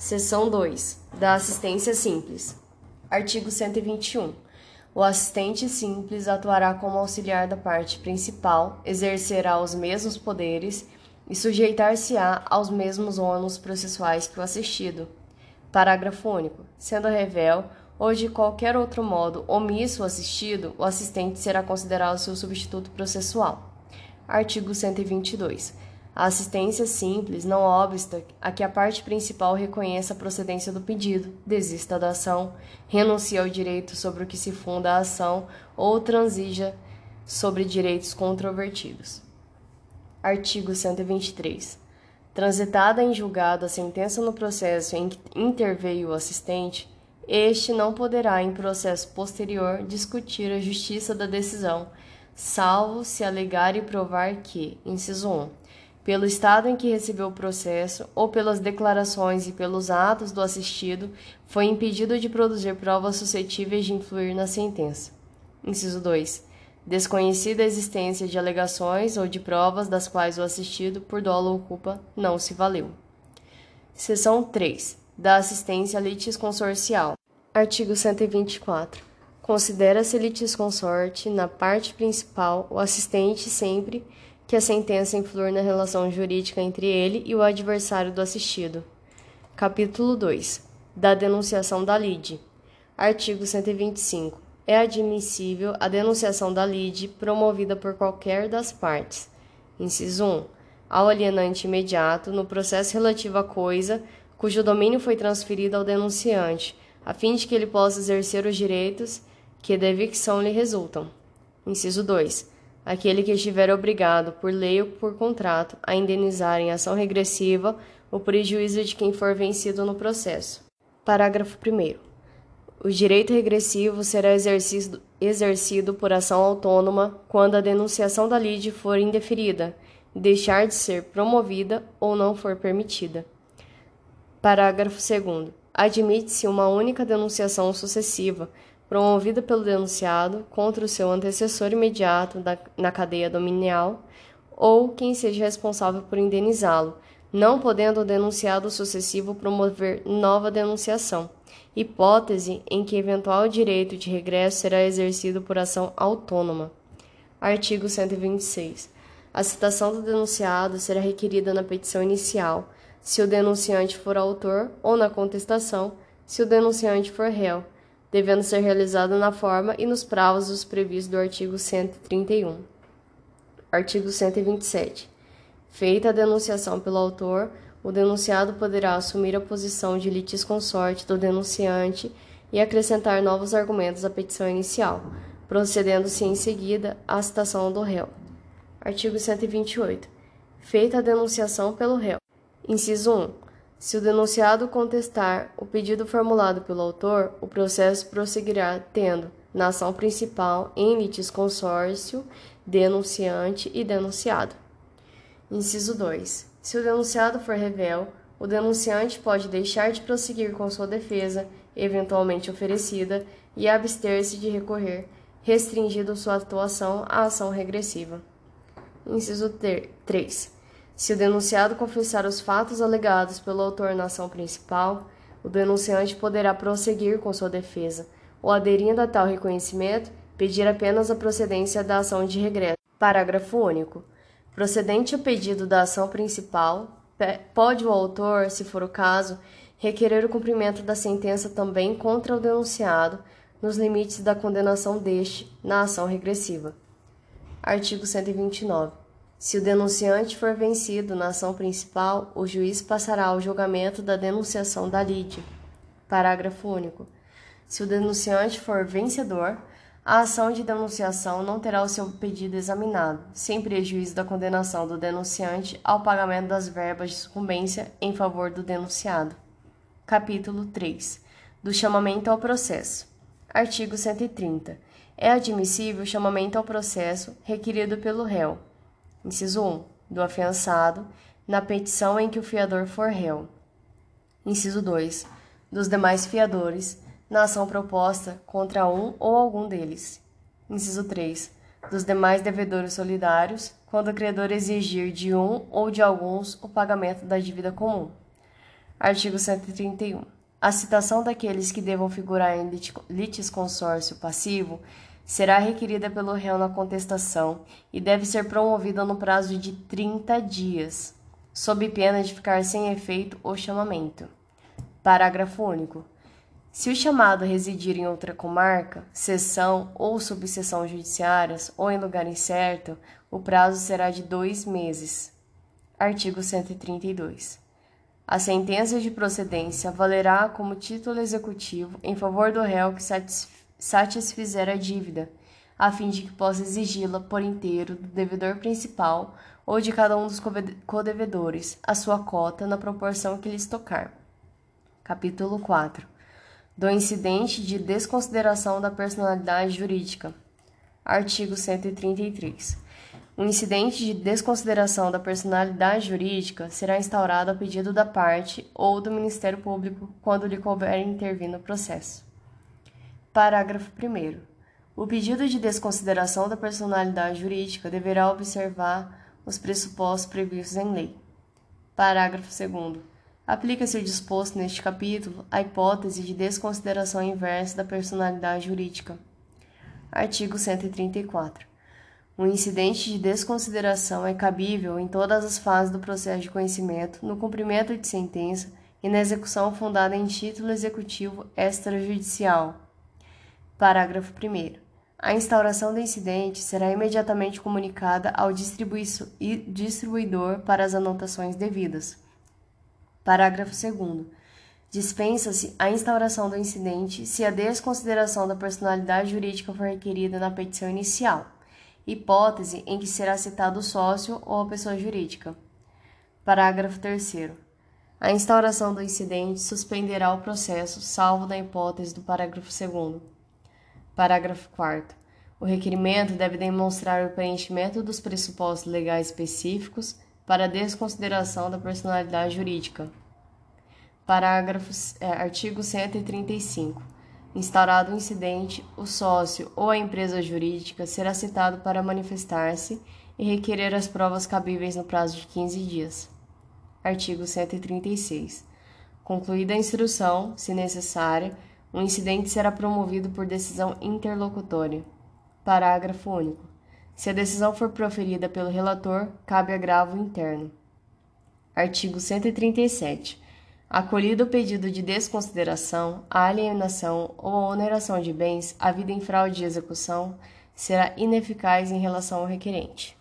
Seção 2. Da assistência simples. Artigo 121. O assistente simples atuará como auxiliar da parte principal, exercerá os mesmos poderes e sujeitar-se-á aos mesmos ônus processuais que o assistido. Parágrafo único. Sendo revel ou de qualquer outro modo omisso o assistido, o assistente será considerado seu substituto processual. Artigo 122. A assistência simples não obsta a que a parte principal reconheça a procedência do pedido, desista da ação, renuncie ao direito sobre o que se funda a ação ou transija sobre direitos controvertidos. Artigo 123. Transitada em julgado a sentença no processo em que interveio o assistente, este não poderá, em processo posterior, discutir a justiça da decisão, salvo se alegar e provar que, inciso 1, pelo estado em que recebeu o processo ou pelas declarações e pelos atos do assistido, foi impedido de produzir provas suscetíveis de influir na sentença. Inciso 2. Desconhecida a existência de alegações ou de provas das quais o assistido, por dolo ou culpa, não se valeu. Seção 3. Da assistência litisconsorcial. Artigo 124. Considera-se litisconsorte, na parte principal, o assistente sempre que a sentença influir na relação jurídica entre ele e o adversário do assistido. Capítulo 2. Da denunciação da lide. Artigo 125. É admissível a denunciação da lide promovida por qualquer das partes. Inciso 1. Ao alienante imediato no processo relativo à coisa cujo domínio foi transferido ao denunciante, a fim de que ele possa exercer os direitos que da evicção lhe resultam. Inciso 2 aquele que estiver obrigado, por lei ou por contrato, a indenizar em ação regressiva o prejuízo de quem for vencido no processo. Parágrafo 1. O direito regressivo será exercido, exercido por ação autônoma quando a denunciação da lide for indeferida, deixar de ser promovida ou não for permitida. Parágrafo 2. Admite-se uma única denunciação sucessiva promovida pelo denunciado contra o seu antecessor imediato na cadeia dominial ou quem seja responsável por indenizá-lo, não podendo o denunciado sucessivo promover nova denunciação, hipótese em que eventual direito de regresso será exercido por ação autônoma. Artigo 126. A citação do denunciado será requerida na petição inicial, se o denunciante for autor, ou na contestação, se o denunciante for réu devendo ser realizado na forma e nos prazos previstos do artigo 131. Artigo 127. Feita a denunciação pelo autor, o denunciado poderá assumir a posição de litisconsorte do denunciante e acrescentar novos argumentos à petição inicial, procedendo-se em seguida à citação do réu. Artigo 128. Feita a denunciação pelo réu. Inciso 1. Se o denunciado contestar o pedido formulado pelo autor, o processo prosseguirá tendo, na ação principal, em litisconsórcio, denunciante e denunciado. Inciso 2. Se o denunciado for revel, o denunciante pode deixar de prosseguir com sua defesa, eventualmente oferecida, e abster-se de recorrer, restringindo sua atuação à ação regressiva. Inciso 3. Se o denunciado confessar os fatos alegados pelo autor na ação principal, o denunciante poderá prosseguir com sua defesa, ou aderindo a tal reconhecimento, pedir apenas a procedência da ação de regresso. Parágrafo único. Procedente o pedido da ação principal, pode o autor, se for o caso, requerer o cumprimento da sentença também contra o denunciado, nos limites da condenação deste na ação regressiva. Artigo 129. Se o denunciante for vencido na ação principal, o juiz passará ao julgamento da denunciação da lide. Parágrafo único. Se o denunciante for vencedor, a ação de denunciação não terá o seu pedido examinado, sem prejuízo da condenação do denunciante ao pagamento das verbas de sucumbência em favor do denunciado. Capítulo 3. Do chamamento ao processo. Artigo 130. É admissível o chamamento ao processo requerido pelo réu Inciso 1. Do afiançado, na petição em que o fiador for réu. Inciso 2. Dos demais fiadores, na ação proposta contra um ou algum deles. Inciso 3. Dos demais devedores solidários, quando o credor exigir de um ou de alguns o pagamento da dívida comum. Artigo 131. A citação daqueles que devam figurar em litisconsórcio passivo será requerida pelo réu na contestação e deve ser promovida no prazo de 30 dias, sob pena de ficar sem efeito o chamamento. Parágrafo único. Se o chamado residir em outra comarca, seção ou subseção judiciárias ou em lugar incerto, o prazo será de dois meses. Artigo 132. A sentença de procedência valerá como título executivo em favor do réu que satisfizer a dívida, a fim de que possa exigi-la por inteiro do devedor principal ou de cada um dos codevedores, a sua cota na proporção que lhes tocar. Capítulo 4. Do incidente de desconsideração da personalidade jurídica. Artigo 133. O incidente de desconsideração da personalidade jurídica será instaurado a pedido da parte ou do Ministério Público quando lhe couber intervir no processo. Parágrafo 1. O pedido de desconsideração da personalidade jurídica deverá observar os pressupostos previstos em lei. Parágrafo 2. Aplica-se o disposto neste capítulo à hipótese de desconsideração inversa da personalidade jurídica. Artigo 134. Um incidente de desconsideração é cabível em todas as fases do processo de conhecimento, no cumprimento de sentença e na execução fundada em título executivo extrajudicial. Parágrafo 1. A instauração do incidente será imediatamente comunicada ao distribuidor para as anotações devidas. Parágrafo 2. Dispensa-se a instauração do incidente se a desconsideração da personalidade jurídica for requerida na petição inicial hipótese em que será citado o sócio ou a pessoa jurídica. Parágrafo 3. A instauração do incidente suspenderá o processo, salvo na hipótese do parágrafo 2. Parágrafo 4. O requerimento deve demonstrar o preenchimento dos pressupostos legais específicos para a desconsideração da personalidade jurídica. Parágrafo, é, artigo 135. Instaurado o incidente, o sócio ou a empresa jurídica será citado para manifestar-se e requerer as provas cabíveis no prazo de 15 dias. Artigo 136. Concluída a instrução, se necessária, o incidente será promovido por decisão interlocutória. Parágrafo único. Se a decisão for proferida pelo relator, cabe agravo interno. Artigo 137. Acolhido o pedido de desconsideração, a alienação ou oneração de bens, a vida em fraude de execução será ineficaz em relação ao requerente.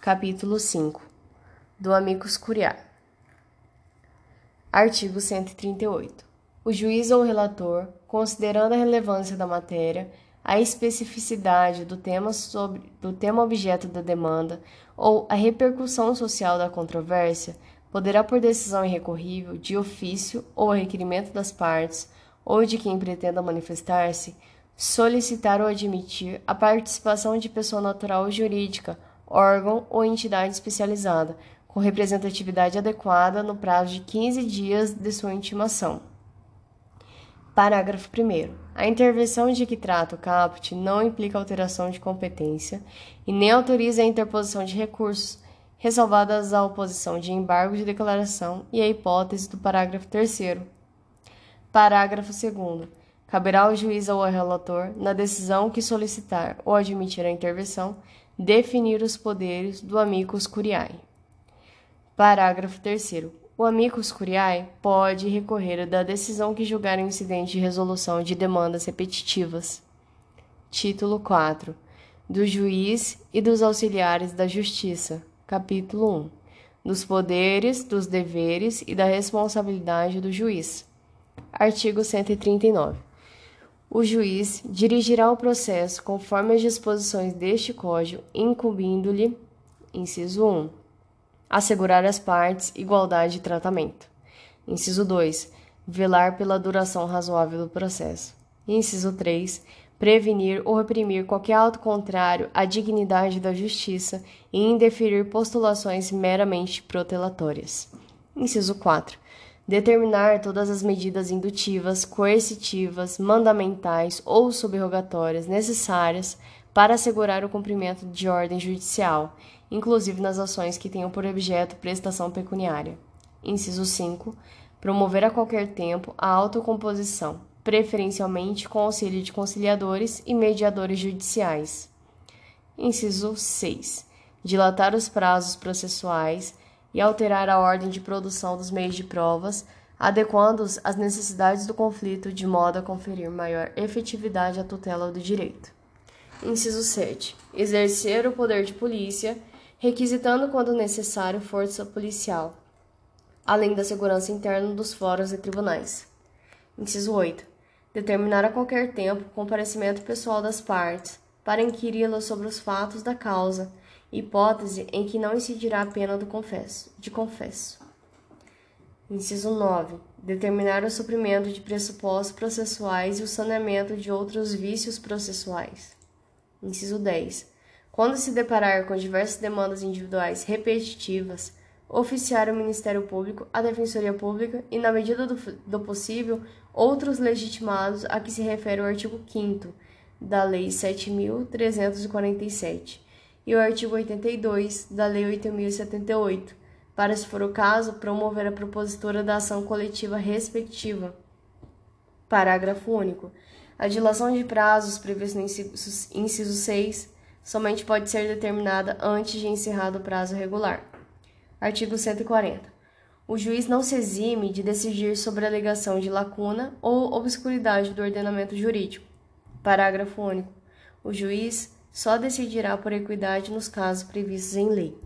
Capítulo 5 do Amicus Curiae Artigo 138. O juiz ou relator, considerando a relevância da matéria, a especificidade do tema, sobre, do tema objeto da demanda ou a repercussão social da controvérsia, poderá, por decisão irrecorrível, de ofício ou a requerimento das partes ou de quem pretenda manifestar-se, solicitar ou admitir a participação de pessoa natural ou jurídica, órgão ou entidade especializada, com representatividade adequada no prazo de 15 dias de sua intimação. Parágrafo 1. A intervenção de que trata o caput não implica alteração de competência e nem autoriza a interposição de recursos, ressalvadas a oposição de embargo de declaração e a hipótese do parágrafo 3. Parágrafo 2. Caberá ao juiz ou ao relator, na decisão que solicitar ou admitir a intervenção, definir os poderes do amicus curiae. Parágrafo 3. O amicus curiae pode recorrer da decisão que julgar um incidente de resolução de demandas repetitivas. Título 4. Do juiz e dos auxiliares da justiça. Capítulo 1 Dos poderes, dos deveres e da responsabilidade do juiz. Artigo 139. O juiz dirigirá o processo conforme as disposições deste Código, incumbindo-lhe, inciso 1, assegurar às partes igualdade de tratamento. Inciso 2, velar pela duração razoável do processo. Inciso 3, prevenir ou reprimir qualquer ato contrário à dignidade da justiça e indeferir postulações meramente protelatórias. Inciso 4. Determinar todas as medidas indutivas, coercitivas, mandamentais ou subrogatórias necessárias para assegurar o cumprimento de ordem judicial, inclusive nas ações que tenham por objeto prestação pecuniária. Inciso 5 promover a qualquer tempo a autocomposição, preferencialmente com auxílio de conciliadores e mediadores judiciais. Inciso 6. Dilatar os prazos processuais e alterar a ordem de produção dos meios de provas, adequando-os às necessidades do conflito de modo a conferir maior efetividade à tutela do direito. Inciso 7. Exercer o poder de polícia, requisitando quando necessário força policial, além da segurança interna dos fóruns e tribunais. Inciso 8. Determinar a qualquer tempo o comparecimento pessoal das partes, para inquiri-las sobre os fatos da causa, hipótese em que não incidirá a pena do confesso, de confesso. Inciso 9. Determinar o suprimento de pressupostos processuais e o saneamento de outros vícios processuais. Inciso 10. Quando se deparar com diversas demandas individuais repetitivas, oficiar o Ministério Público, a Defensoria Pública e, na medida do, do possível, outros legitimados a que se refere o artigo 5 da Lei 7.347 e o artigo 82 da Lei 8.078, para, se for o caso, promover a propositura da ação coletiva respectiva. Parágrafo único. A dilação de prazos previsto no inciso 6 somente pode ser determinada antes de encerrado o prazo regular. Artigo 140. O juiz não se exime de decidir sobre a alegação de lacuna ou obscuridade do ordenamento jurídico. Parágrafo único. O juiz só decidirá por equidade nos casos previstos em lei.